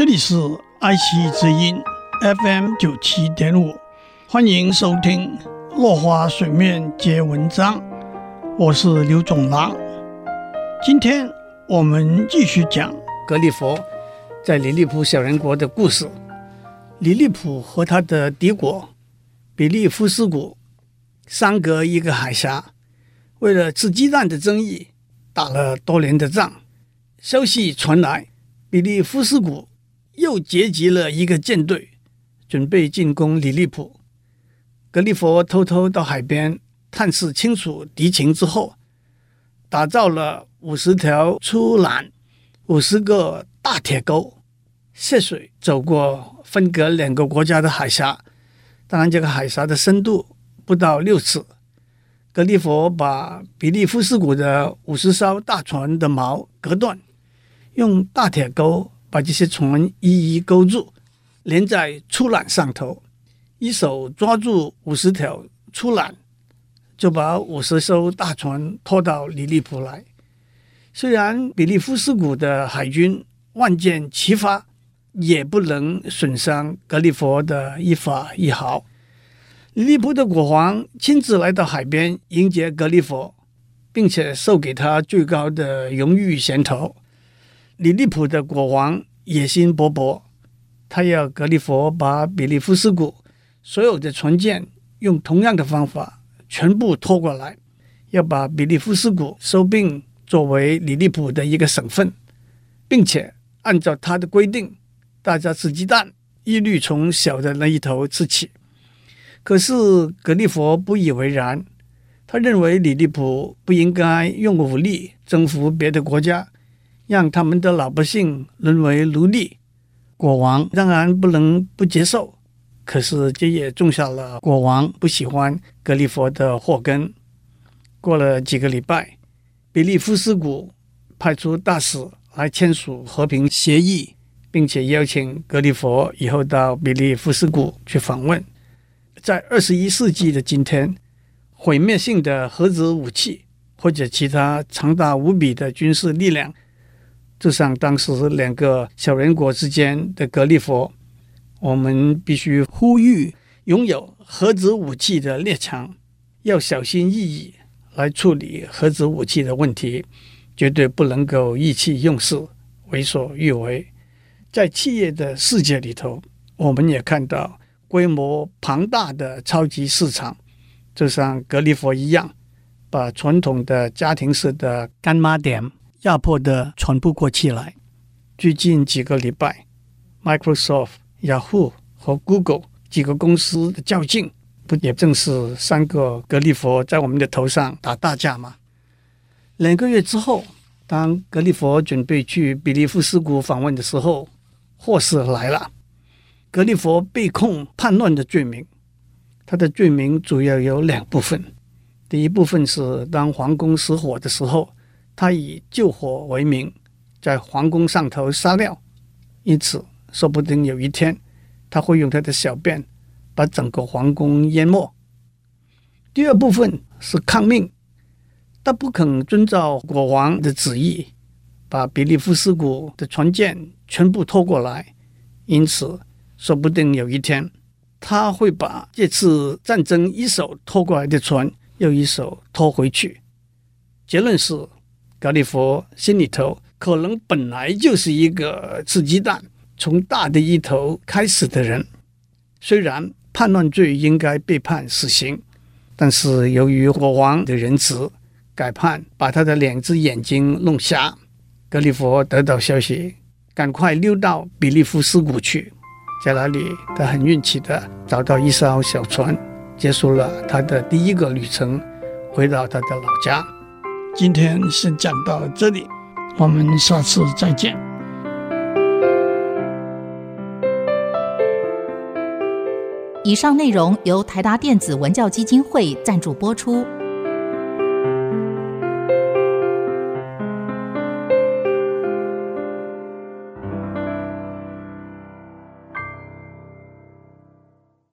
这里是爱惜之音 FM 九七点五，欢迎收听《落花水面皆文章》，我是刘总郎。今天我们继续讲格里佛在里利浦小人国的故事。里利浦和他的敌国比利夫斯谷相隔一个海峡，为了吃鸡蛋的争议打了多年的仗。消息传来，比利夫斯谷又结集了一个舰队，准备进攻里利浦。格利佛偷偷到海边探视清楚敌情之后，打造了五十条粗缆、五十个大铁钩，涉水走过分隔两个国家的海峡。当然，这个海峡的深度不到六尺。格利佛把比利夫斯谷的五十艘大船的锚隔断。用大铁钩把这些船一一勾住，连在粗缆上头，一手抓住五十条粗缆，就把五十艘大船拖到里利浦来。虽然比利夫斯谷的海军万箭齐发，也不能损伤格里佛的一发一毫。里利浦的国王亲自来到海边迎接格里佛，并且授给他最高的荣誉衔头。里利浦的国王野心勃勃，他要格里佛把比利夫斯谷所有的船舰用同样的方法全部拖过来，要把比利夫斯谷收并作为里利浦的一个省份，并且按照他的规定，大家吃鸡蛋一律从小的那一头吃起。可是格里佛不以为然，他认为里利浦不应该用武力征服别的国家。让他们的老百姓沦为奴隶，国王当然不能不接受。可是这也种下了国王不喜欢格里佛的祸根。过了几个礼拜，比利夫斯谷派出大使来签署和平协议，并且邀请格里佛以后到比利夫斯谷去访问。在二十一世纪的今天，毁灭性的核子武器或者其他强大无比的军事力量。就像当时两个小人国之间的格里佛，我们必须呼吁拥有核子武器的列强要小心翼翼来处理核子武器的问题，绝对不能够意气用事、为所欲为。在企业的世界里头，我们也看到规模庞大的超级市场，就像格里佛一样，把传统的家庭式的干妈店。压迫得喘不过气来。最近几个礼拜，Microsoft、Yahoo 和 Google 几个公司的较劲，不也正是三个格里佛在我们的头上打大架吗？两个月之后，当格里佛准备去比利夫斯谷访问的时候，祸事来了。格里佛被控叛乱的罪名，他的罪名主要有两部分。第一部分是当皇宫失火的时候。他以救火为名，在皇宫上头撒尿，因此说不定有一天他会用他的小便把整个皇宫淹没。第二部分是抗命，他不肯遵照国王的旨意，把比利夫斯谷的船舰全部拖过来，因此说不定有一天他会把这次战争一手拖过来的船又一手拖回去。结论是。格里佛心里头可能本来就是一个吃鸡蛋从大的一头开始的人，虽然叛乱罪应该被判死刑，但是由于国王的仁慈，改判把他的两只眼睛弄瞎。格里佛得到消息，赶快溜到比利夫斯谷去，在那里他很运气的找到一艘小船，结束了他的第一个旅程，回到他的老家。今天先讲到这里，我们下次再见。以上内容由台达电子文教基金会赞助播出。